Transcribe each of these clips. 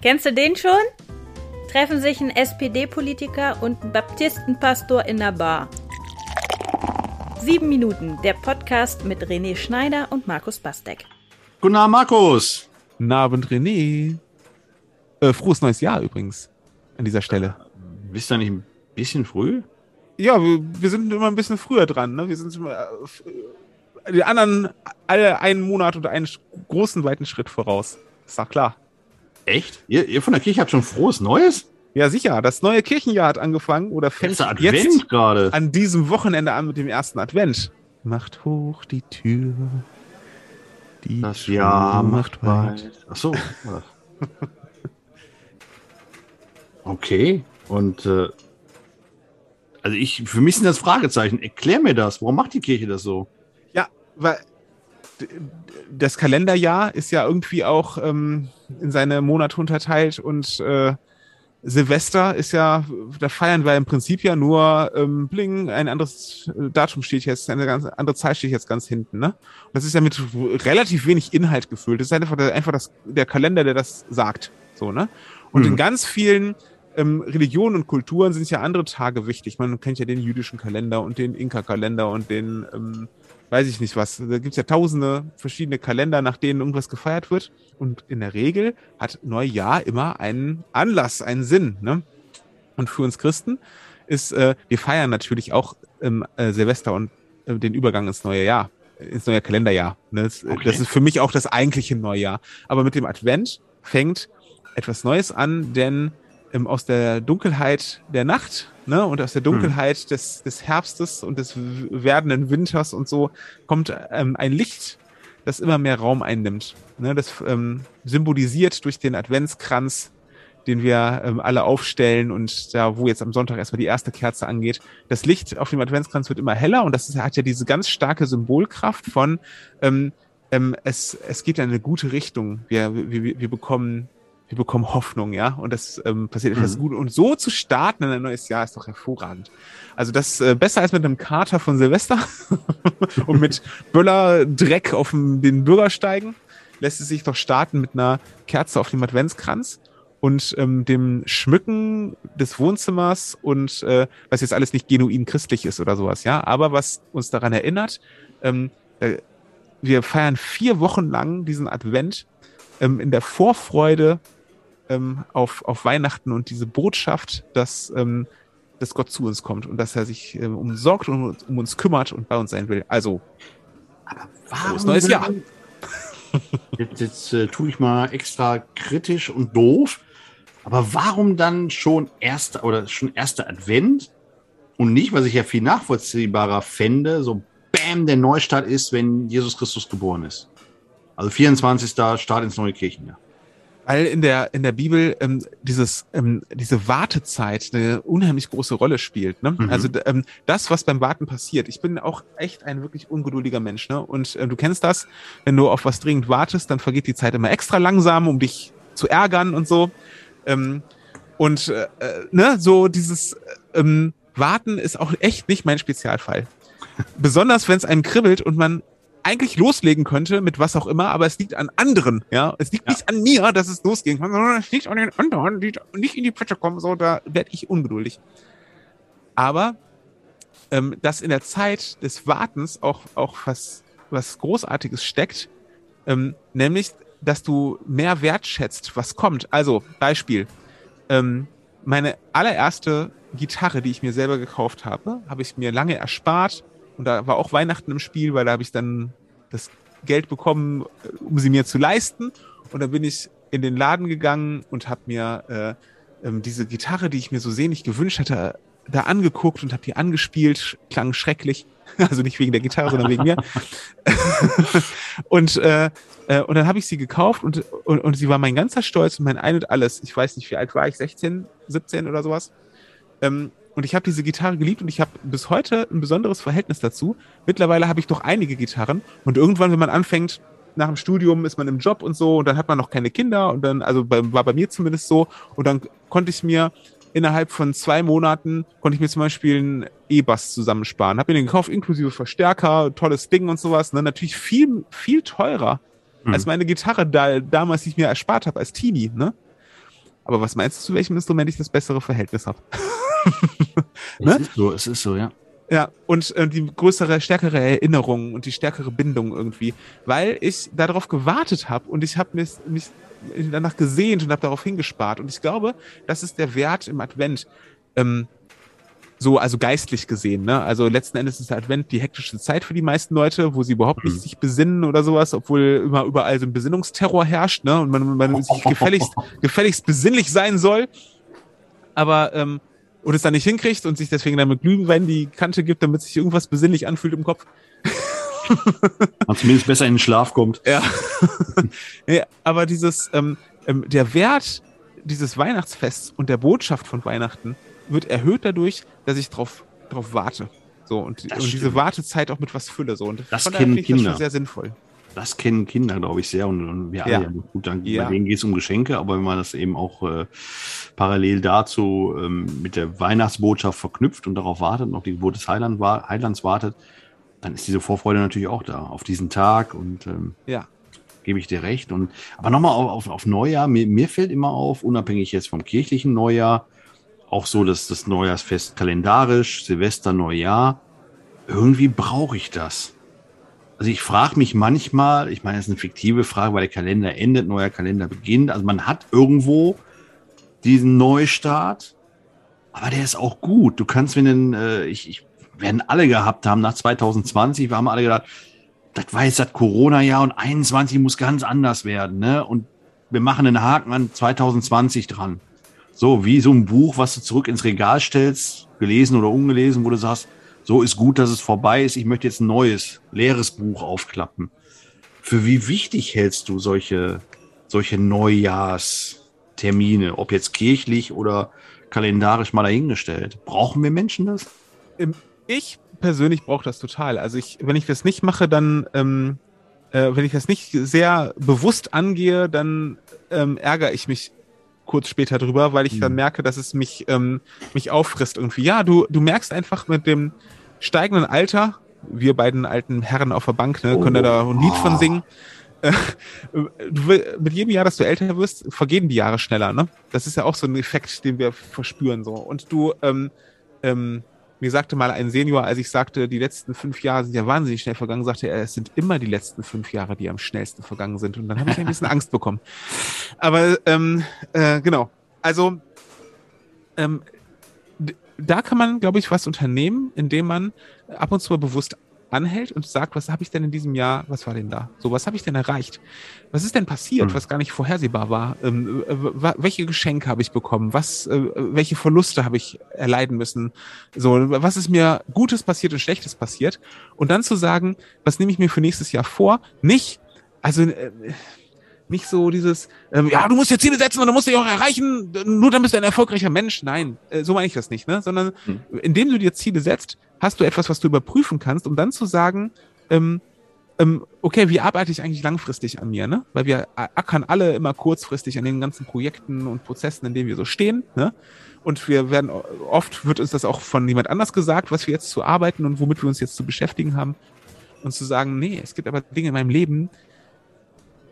Kennst du den schon? Treffen sich ein SPD-Politiker und ein Baptistenpastor in der Bar. Sieben Minuten, der Podcast mit René Schneider und Markus Bastek. Guten Abend, Markus. Guten Abend, René. Äh, frohes neues Jahr übrigens an dieser Stelle. Bist du nicht ein bisschen früh? Ja, wir, wir sind immer ein bisschen früher dran. Ne? Wir sind immer, äh, die anderen alle einen Monat oder einen großen, weiten Schritt voraus. Ist doch klar. Echt? Ihr, ihr von der Kirche habt schon frohes Neues? Ja, sicher. Das neue Kirchenjahr hat angefangen oder fängt jetzt gerade an diesem Wochenende an mit dem ersten Advent. Macht hoch die Tür. Die das Jahr macht weit. Ach so. okay. Und äh, also ich, für mich sind das Fragezeichen. Erklär mir das. Warum macht die Kirche das so? Ja, weil das Kalenderjahr ist ja irgendwie auch ähm, in seine Monate unterteilt und äh, Silvester ist ja, da feiern wir im Prinzip ja nur ähm, Bling, ein anderes Datum steht jetzt, eine ganz andere Zahl steht jetzt ganz hinten, ne? Und das ist ja mit relativ wenig Inhalt gefüllt. Das ist einfach, einfach das, der Kalender, der das sagt, so, ne? Und mhm. in ganz vielen ähm, Religionen und Kulturen sind ja andere Tage wichtig. Man kennt ja den jüdischen Kalender und den Inka-Kalender und den ähm, weiß ich nicht was. Da gibt's ja tausende verschiedene Kalender, nach denen irgendwas gefeiert wird. Und in der Regel hat Neujahr immer einen Anlass, einen Sinn. Ne? Und für uns Christen ist, äh, wir feiern natürlich auch ähm, äh, Silvester und äh, den Übergang ins neue Jahr, ins neue Kalenderjahr. Ne? Das, okay. das ist für mich auch das eigentliche Neujahr. Aber mit dem Advent fängt etwas Neues an, denn ähm, aus der Dunkelheit der Nacht ne, und aus der Dunkelheit hm. des, des Herbstes und des werdenden Winters und so kommt ähm, ein Licht, das immer mehr Raum einnimmt. Ne, das ähm, symbolisiert durch den Adventskranz, den wir ähm, alle aufstellen und da, wo jetzt am Sonntag erstmal die erste Kerze angeht. Das Licht auf dem Adventskranz wird immer heller und das ist, hat ja diese ganz starke Symbolkraft von ähm, ähm, es, es geht in eine gute Richtung. Wir, wir, wir bekommen wir bekommen Hoffnung, ja, und das ähm, passiert etwas mhm. gut. Und so zu starten in ein neues Jahr ist doch hervorragend. Also das äh, besser als mit einem Kater von Silvester und mit Böller Dreck auf dem, den Bürgersteigen lässt es sich doch starten mit einer Kerze auf dem Adventskranz und ähm, dem Schmücken des Wohnzimmers und äh, was jetzt alles nicht genuin christlich ist oder sowas, ja, aber was uns daran erinnert, ähm, äh, wir feiern vier Wochen lang diesen Advent ähm, in der Vorfreude ähm, auf, auf Weihnachten und diese Botschaft, dass, ähm, dass Gott zu uns kommt und dass er sich ähm, umsorgt und um uns kümmert und bei uns sein will. Also, aber warum neues Jahr. Jetzt, jetzt äh, tue ich mal extra kritisch und doof. Aber warum dann schon erster oder schon erster Advent und nicht, was ich ja viel nachvollziehbarer fände, so Bam, der Neustart ist, wenn Jesus Christus geboren ist. Also 24. Start ins neue Kirchenjahr weil in der in der Bibel ähm, dieses ähm, diese Wartezeit eine unheimlich große Rolle spielt. Ne? Mhm. Also ähm, das, was beim Warten passiert. Ich bin auch echt ein wirklich ungeduldiger Mensch. Ne? Und äh, du kennst das, wenn du auf was dringend wartest, dann vergeht die Zeit immer extra langsam, um dich zu ärgern und so. Ähm, und äh, äh ne, so dieses äh, ähm, Warten ist auch echt nicht mein Spezialfall. Besonders wenn es einem kribbelt und man eigentlich loslegen könnte mit was auch immer, aber es liegt an anderen, ja. Es liegt ja. nicht an mir, dass es losgehen kann, sondern es liegt an den anderen, die nicht in die Plätze kommen, so, da werde ich ungeduldig. Aber, ähm, dass in der Zeit des Wartens auch, auch was, was Großartiges steckt, ähm, nämlich, dass du mehr wertschätzt, was kommt. Also, Beispiel, ähm, meine allererste Gitarre, die ich mir selber gekauft habe, habe ich mir lange erspart, und da war auch Weihnachten im Spiel, weil da habe ich dann das Geld bekommen, äh, um sie mir zu leisten. Und dann bin ich in den Laden gegangen und habe mir äh, ähm, diese Gitarre, die ich mir so sehnlich gewünscht hatte, da angeguckt und habe die angespielt. Klang schrecklich. Also nicht wegen der Gitarre, sondern wegen mir. und, äh, äh, und dann habe ich sie gekauft und, und, und sie war mein ganzer Stolz und mein Ein und alles. Ich weiß nicht, wie alt war ich, 16, 17 oder sowas. Ähm, und ich habe diese Gitarre geliebt und ich habe bis heute ein besonderes Verhältnis dazu. Mittlerweile habe ich doch einige Gitarren und irgendwann, wenn man anfängt, nach dem Studium ist man im Job und so und dann hat man noch keine Kinder und dann, also bei, war bei mir zumindest so und dann konnte ich mir innerhalb von zwei Monaten konnte ich mir zum Beispiel einen E-Bass zusammensparen. Habe mir den gekauft, inklusive Verstärker, tolles Ding und sowas. Ne? Natürlich viel, viel teurer mhm. als meine Gitarre da, damals, die ich mir erspart habe als Teenie. Ne? Aber was meinst du, zu welchem Instrument ich das bessere Verhältnis habe? ne? Es ist so, es ist so, ja. Ja, und äh, die größere, stärkere Erinnerung und die stärkere Bindung irgendwie, weil ich darauf gewartet habe und ich habe mich, mich danach gesehnt und habe darauf hingespart. Und ich glaube, das ist der Wert im Advent. Ähm, so, also geistlich gesehen, ne? Also letzten Endes ist der Advent die hektische Zeit für die meisten Leute, wo sie überhaupt nicht mhm. sich besinnen oder sowas, obwohl immer überall so ein Besinnungsterror herrscht, ne? Und man, man sich gefälligst, gefälligst besinnlich sein soll. Aber ähm, und es dann nicht hinkriegt und sich deswegen dann mit Glühwein die Kante gibt, damit sich irgendwas besinnlich anfühlt im Kopf. Man zumindest besser in den Schlaf kommt. Ja. ja aber dieses, ähm, ähm, der Wert dieses Weihnachtsfests und der Botschaft von Weihnachten wird erhöht dadurch, dass ich drauf, drauf warte. So, und, und diese Wartezeit auch mit was fülle. So. Und das kennen Kinder. Das schon sehr sinnvoll. Das kennen Kinder, glaube ich, sehr. Und, und wir alle, ja. gut, dann, ja. bei denen geht es um Geschenke, aber wenn man das eben auch äh, parallel dazu ähm, mit der Weihnachtsbotschaft verknüpft und darauf wartet, noch die Geburt des Heiland, Heilands wartet, dann ist diese Vorfreude natürlich auch da auf diesen Tag und ähm, ja. gebe ich dir recht. Und aber nochmal auf, auf, auf Neujahr, mir, mir fällt immer auf, unabhängig jetzt vom kirchlichen Neujahr, auch so, dass das Neujahrsfest kalendarisch, Silvester, Neujahr, irgendwie brauche ich das. Also ich frage mich manchmal, ich meine, das ist eine fiktive Frage, weil der Kalender endet, neuer Kalender beginnt. Also man hat irgendwo diesen Neustart, aber der ist auch gut. Du kannst, wenn äh, ich, ich werden alle gehabt haben nach 2020, wir haben alle gedacht, das war jetzt das Corona-Jahr und 21 muss ganz anders werden, ne? Und wir machen einen Haken an 2020 dran. So, wie so ein Buch, was du zurück ins Regal stellst, gelesen oder ungelesen, wo du sagst, so ist gut, dass es vorbei ist, ich möchte jetzt ein neues, leeres Buch aufklappen. Für wie wichtig hältst du solche, solche Neujahrstermine, ob jetzt kirchlich oder kalendarisch mal dahingestellt? Brauchen wir Menschen das? Ich persönlich brauche das total. Also ich, wenn ich das nicht mache, dann, ähm, äh, wenn ich das nicht sehr bewusst angehe, dann ähm, ärgere ich mich kurz später drüber, weil ich dann merke, dass es mich, ähm, mich auffrisst irgendwie. Ja, du, du merkst einfach mit dem steigenden Alter, wir beiden alten Herren auf der Bank, ne, können da ein Lied von singen. Äh, du, mit jedem Jahr, dass du älter wirst, vergehen die Jahre schneller, ne? Das ist ja auch so ein Effekt, den wir verspüren, so. Und du, ähm, ähm, mir sagte mal ein Senior, als ich sagte, die letzten fünf Jahre sind ja wahnsinnig schnell vergangen, sagte er, es sind immer die letzten fünf Jahre, die am schnellsten vergangen sind. Und dann habe ich ein bisschen Angst bekommen. Aber ähm, äh, genau. Also ähm, da kann man, glaube ich, was unternehmen, indem man ab und zu bewusst anhält und sagt, was habe ich denn in diesem Jahr, was war denn da? So, was habe ich denn erreicht? Was ist denn passiert, mhm. was gar nicht vorhersehbar war? Ähm, äh, welche Geschenke habe ich bekommen? Was, äh, welche Verluste habe ich erleiden müssen? So, was ist mir Gutes passiert und Schlechtes passiert? Und dann zu sagen, was nehme ich mir für nächstes Jahr vor? Nicht, also äh, nicht so dieses, ähm, ja, du musst dir Ziele setzen und du musst dich auch erreichen, nur dann bist du ein erfolgreicher Mensch. Nein, äh, so meine ich das nicht, ne? Sondern mhm. indem du dir Ziele setzt, hast du etwas, was du überprüfen kannst, um dann zu sagen, ähm, ähm, okay, wie arbeite ich eigentlich langfristig an mir, ne? Weil wir ackern alle immer kurzfristig an den ganzen Projekten und Prozessen, in denen wir so stehen, ne? Und wir werden, oft wird uns das auch von jemand anders gesagt, was wir jetzt zu arbeiten und womit wir uns jetzt zu beschäftigen haben. Und zu sagen, nee, es gibt aber Dinge in meinem Leben,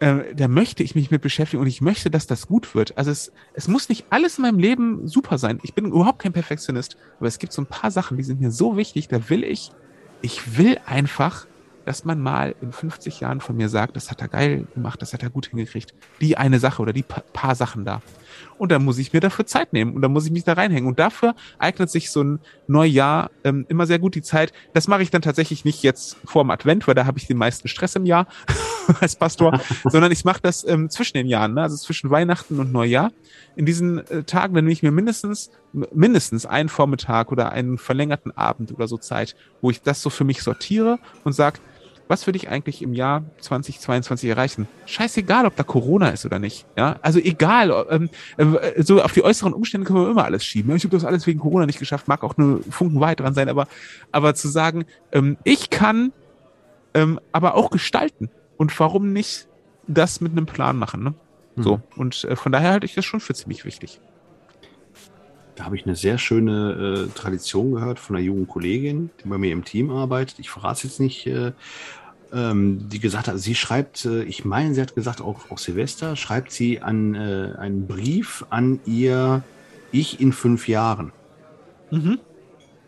äh, da möchte ich mich mit beschäftigen und ich möchte, dass das gut wird. Also es, es muss nicht alles in meinem Leben super sein. Ich bin überhaupt kein Perfektionist, aber es gibt so ein paar Sachen, die sind mir so wichtig, da will ich, ich will einfach, dass man mal in 50 Jahren von mir sagt, das hat er geil gemacht, das hat er gut hingekriegt. Die eine Sache oder die paar Sachen da. Und dann muss ich mir dafür Zeit nehmen und dann muss ich mich da reinhängen. Und dafür eignet sich so ein Neujahr ähm, immer sehr gut die Zeit. Das mache ich dann tatsächlich nicht jetzt vor dem Advent, weil da habe ich den meisten Stress im Jahr als Pastor, sondern ich mache das ähm, zwischen den Jahren, ne? also zwischen Weihnachten und Neujahr. In diesen äh, Tagen, dann nehme ich mir mindestens mindestens einen Vormittag oder einen verlängerten Abend oder so Zeit, wo ich das so für mich sortiere und sage, was würde ich eigentlich im Jahr 2022 erreichen? Scheißegal, ob da Corona ist oder nicht. Ja, also egal. Ähm, äh, so auf die äußeren Umstände können wir immer alles schieben. Ich habe das alles wegen Corona nicht geschafft, mag auch nur Funken weit dran sein, aber, aber zu sagen, ähm, ich kann ähm, aber auch gestalten. Und warum nicht das mit einem Plan machen? Ne? Mhm. So. Und äh, von daher halte ich das schon für ziemlich wichtig. Da habe ich eine sehr schöne äh, Tradition gehört von einer jungen Kollegin, die bei mir im Team arbeitet. Ich verrate es jetzt nicht, äh, ähm, die gesagt hat, sie schreibt, äh, ich meine, sie hat gesagt, auch, auch Silvester, schreibt sie an, äh, einen Brief an ihr Ich in fünf Jahren. Mhm.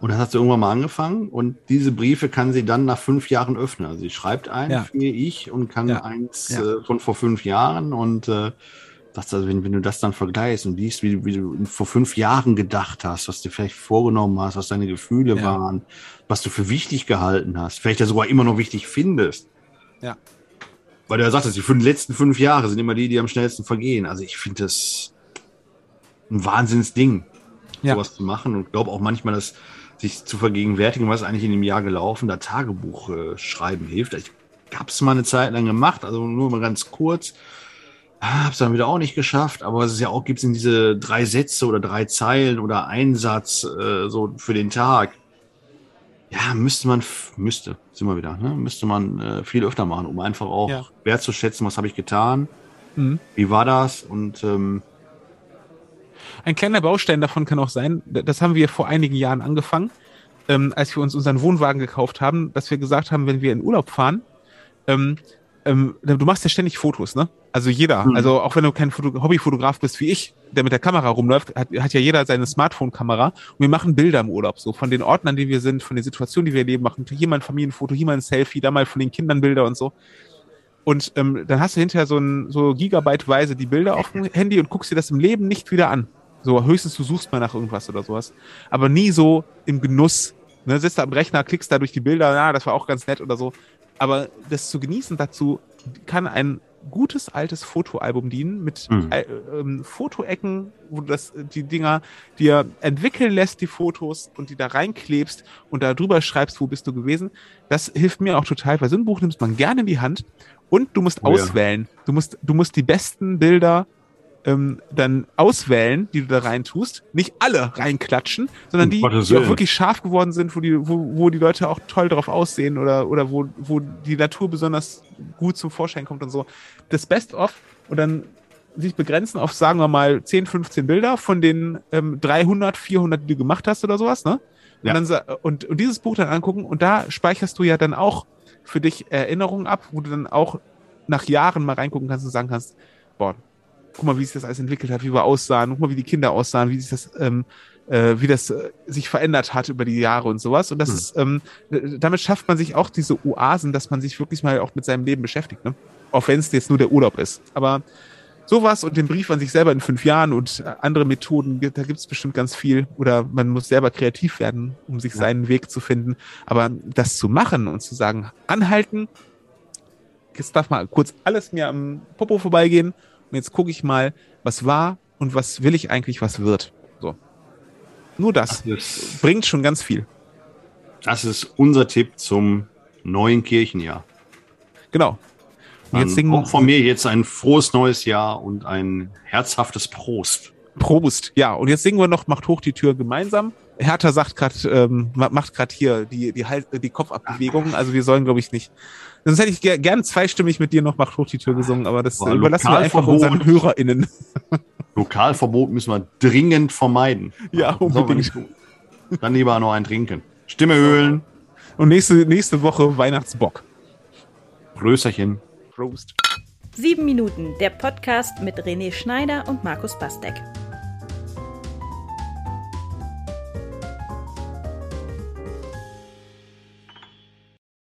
Und das hat sie irgendwann mal angefangen und diese Briefe kann sie dann nach fünf Jahren öffnen. Also sie schreibt einen ja. für ich und kann ja. eins ja. Äh, von vor fünf Jahren und das, also wenn, wenn du das dann vergleichst und liest, wie, wie, du vor fünf Jahren gedacht hast, was du vielleicht vorgenommen hast, was deine Gefühle ja. waren, was du für wichtig gehalten hast, vielleicht ja sogar immer noch wichtig findest. Ja. Weil du ja sagtest, die fünf, letzten fünf Jahre sind immer die, die am schnellsten vergehen. Also ich finde das ein Wahnsinnsding, ja. sowas zu machen und glaube auch manchmal, dass sich zu vergegenwärtigen, was eigentlich in dem Jahr gelaufen, da Tagebuch äh, schreiben hilft. Ich habe es mal eine Zeit lang gemacht, also nur mal ganz kurz. Habe es dann wieder auch nicht geschafft, aber es ist ja auch, gibt es in diese drei Sätze oder drei Zeilen oder Einsatz äh, so für den Tag. Ja, müsste man, müsste, sind wir wieder, ne? müsste man äh, viel öfter machen, um einfach auch ja. wertzuschätzen, was habe ich getan, mhm. wie war das und ähm, ein kleiner Baustein davon kann auch sein, das haben wir vor einigen Jahren angefangen, ähm, als wir uns unseren Wohnwagen gekauft haben, dass wir gesagt haben, wenn wir in Urlaub fahren, ähm, ähm, du machst ja ständig Fotos, ne? Also jeder, mhm. also auch wenn du kein Foto Hobbyfotograf bist wie ich, der mit der Kamera rumläuft, hat, hat ja jeder seine Smartphone-Kamera und wir machen Bilder im Urlaub, so von den Orten, an denen wir sind, von den Situationen, die wir erleben, machen hier mal ein Familienfoto, hier mal ein Selfie, da mal von den Kindern Bilder und so. Und ähm, dann hast du hinterher so ein so gigabyteweise die Bilder auf dem Handy und guckst dir das im Leben nicht wieder an. So, höchstens du suchst mal nach irgendwas oder sowas. Aber nie so im Genuss. Ne, sitzt da am Rechner, klickst da durch die Bilder, na, das war auch ganz nett oder so. Aber das zu genießen dazu kann ein gutes altes Fotoalbum dienen mit mhm. äh, ähm, Fotoecken, wo du das, die Dinger dir entwickeln lässt, die Fotos und die da reinklebst und da drüber schreibst, wo bist du gewesen. Das hilft mir auch total, weil so ein Buch nimmst man gerne in die Hand und du musst oh, auswählen. Ja. Du musst, du musst die besten Bilder ähm, dann auswählen, die du da rein tust. Nicht alle reinklatschen, sondern die, die auch wirklich scharf geworden sind, wo die, wo, wo die Leute auch toll drauf aussehen oder, oder wo, wo die Natur besonders gut zum Vorschein kommt und so. Das Best-of und dann sich begrenzen auf, sagen wir mal, 10, 15 Bilder von den ähm, 300, 400, die du gemacht hast oder sowas, ne? Ja. Und, dann, und, und dieses Buch dann angucken und da speicherst du ja dann auch für dich Erinnerungen ab, wo du dann auch nach Jahren mal reingucken kannst und sagen kannst, boah, guck mal, wie sich das alles entwickelt hat, wie wir aussahen, guck mal, wie die Kinder aussahen, wie sich das, ähm, äh, wie das äh, sich verändert hat über die Jahre und sowas. Und das hm. ist, ähm, damit schafft man sich auch diese Oasen, dass man sich wirklich mal auch mit seinem Leben beschäftigt, ne? Auch wenn es jetzt nur der Urlaub ist. Aber sowas und den Brief an sich selber in fünf Jahren und äh, andere Methoden, da gibt es bestimmt ganz viel. Oder man muss selber kreativ werden, um sich ja. seinen Weg zu finden. Aber das zu machen und zu sagen, anhalten, jetzt darf mal kurz alles mir am Popo vorbeigehen und jetzt gucke ich mal, was war und was will ich eigentlich, was wird. So. Nur das, das bringt schon ganz viel. Das ist unser Tipp zum neuen Kirchenjahr. Genau. Und jetzt singen, auch von mir jetzt ein frohes neues Jahr und ein herzhaftes Prost. Prost, ja. Und jetzt singen wir noch Macht hoch die Tür gemeinsam. Hertha sagt gerade, ähm, macht gerade hier die, die, halt, die Kopfabbewegungen. Also wir sollen, glaube ich, nicht. Sonst hätte ich ger gern zweistimmig mit dir noch Macht hoch die Tür gesungen, aber das Boah, überlassen wir einfach unseren HörerInnen. Lokalverbot müssen wir dringend vermeiden. Ja, unbedingt. Dann lieber noch ein Trinken. Stimme höhlen. Und nächste, nächste Woche Weihnachtsbock. Größerchen. Prost. Sieben Minuten, der Podcast mit René Schneider und Markus Bastek.